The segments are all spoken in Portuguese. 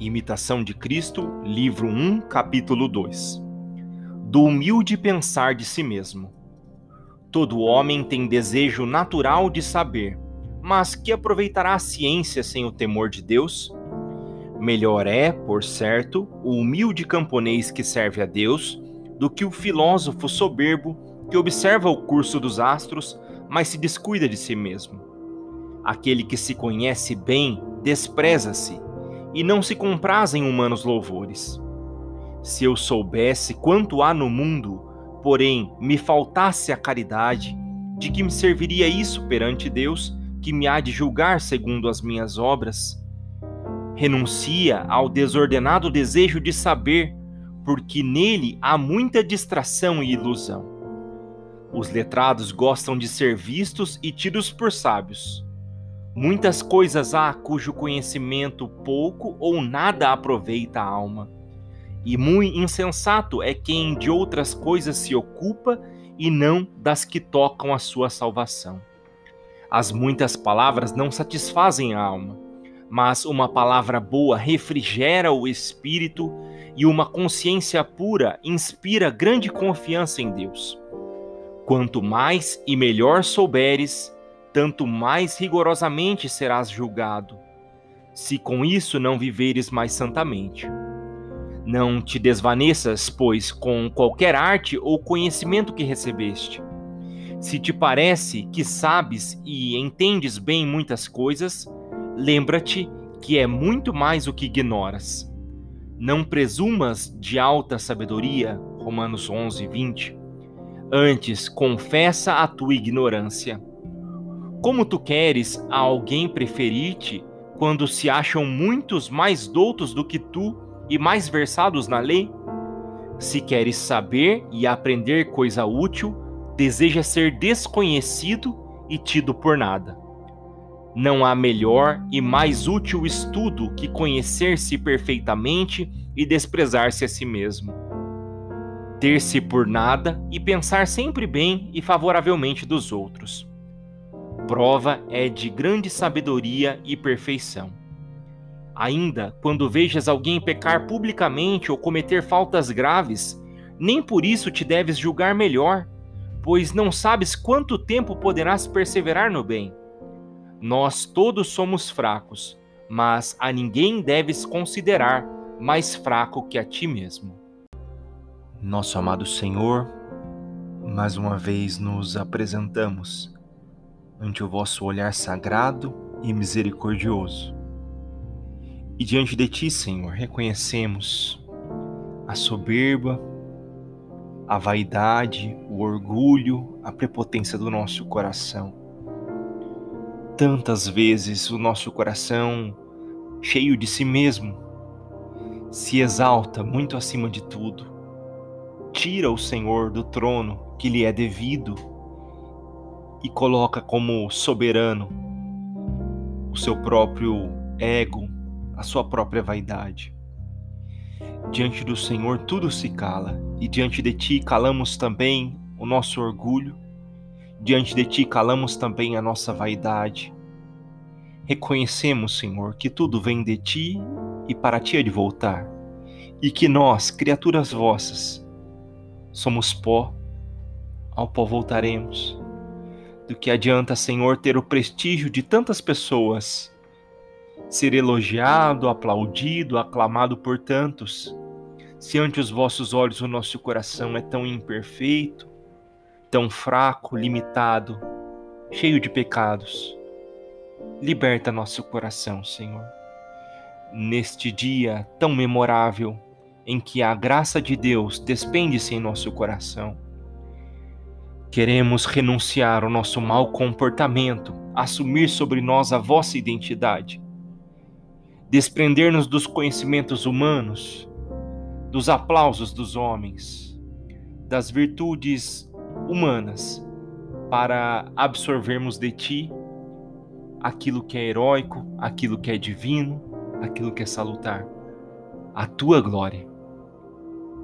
Imitação de Cristo, livro 1, capítulo 2. Do humilde pensar de si mesmo. Todo homem tem desejo natural de saber, mas que aproveitará a ciência sem o temor de Deus? Melhor é, por certo, o humilde camponês que serve a Deus do que o filósofo soberbo que observa o curso dos astros, mas se descuida de si mesmo. Aquele que se conhece bem despreza-se e não se compraz em humanos louvores. Se eu soubesse quanto há no mundo, porém me faltasse a caridade, de que me serviria isso perante Deus, que me há de julgar segundo as minhas obras? Renuncia ao desordenado desejo de saber, porque nele há muita distração e ilusão. Os letrados gostam de ser vistos e tidos por sábios Muitas coisas há cujo conhecimento pouco ou nada aproveita a alma. E muito insensato é quem de outras coisas se ocupa e não das que tocam a sua salvação. As muitas palavras não satisfazem a alma, mas uma palavra boa refrigera o espírito e uma consciência pura inspira grande confiança em Deus. Quanto mais e melhor souberes, tanto mais rigorosamente serás julgado, se com isso não viveres mais santamente. Não te desvaneças, pois, com qualquer arte ou conhecimento que recebeste. Se te parece que sabes e entendes bem muitas coisas, lembra-te que é muito mais o que ignoras. Não presumas de alta sabedoria, Romanos 11, 20. Antes, confessa a tua ignorância como tu queres a alguém preferir-te quando se acham muitos mais doutos do que tu e mais versados na lei? Se queres saber e aprender coisa útil, deseja ser desconhecido e tido por nada. Não há melhor e mais útil estudo que conhecer-se perfeitamente e desprezar-se a si mesmo. Ter-se por nada e pensar sempre bem e favoravelmente dos outros prova é de grande sabedoria e perfeição. Ainda quando vejas alguém pecar publicamente ou cometer faltas graves, nem por isso te deves julgar melhor, pois não sabes quanto tempo poderás perseverar no bem. Nós todos somos fracos, mas a ninguém deves considerar mais fraco que a ti mesmo. Nosso amado Senhor, mais uma vez nos apresentamos ante o vosso olhar sagrado e misericordioso. E diante de ti, Senhor, reconhecemos a soberba, a vaidade, o orgulho, a prepotência do nosso coração. Tantas vezes o nosso coração, cheio de si mesmo, se exalta muito acima de tudo. Tira o Senhor do trono que lhe é devido e coloca como soberano o seu próprio ego, a sua própria vaidade. Diante do Senhor tudo se cala, e diante de ti calamos também o nosso orgulho, diante de ti calamos também a nossa vaidade. Reconhecemos, Senhor, que tudo vem de ti e para ti é de voltar, e que nós, criaturas vossas, somos pó, ao pó voltaremos do que adianta, Senhor, ter o prestígio de tantas pessoas, ser elogiado, aplaudido, aclamado por tantos, se ante os vossos olhos o nosso coração é tão imperfeito, tão fraco, limitado, cheio de pecados. Liberta nosso coração, Senhor. Neste dia tão memorável em que a graça de Deus despende-se em nosso coração Queremos renunciar ao nosso mau comportamento, assumir sobre nós a vossa identidade, desprender-nos dos conhecimentos humanos, dos aplausos dos homens, das virtudes humanas, para absorvermos de ti aquilo que é heróico, aquilo que é divino, aquilo que é salutar, a tua glória,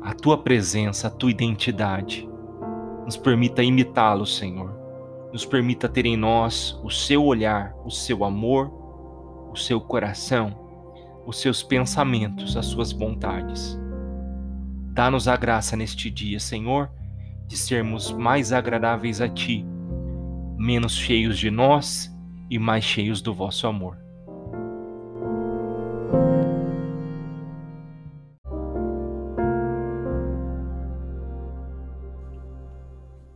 a tua presença, a tua identidade nos permita imitá-lo, Senhor. Nos permita ter em nós o seu olhar, o seu amor, o seu coração, os seus pensamentos, as suas vontades. Dá-nos a graça neste dia, Senhor, de sermos mais agradáveis a Ti, menos cheios de nós e mais cheios do vosso amor.